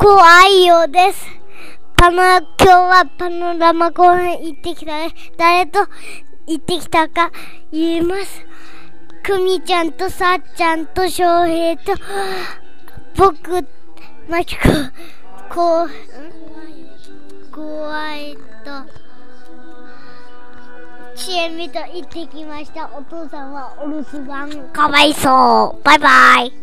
怖いようです。パノ、今日はパノラマ公園行ってきたね。誰と行ってきたか言います。くみちゃんとさっちゃんと翔平と、僕、まチこ、こう、ん怖いと、ちえみと行ってきました。お父さんはお留守番。かわいそう。バイバイ。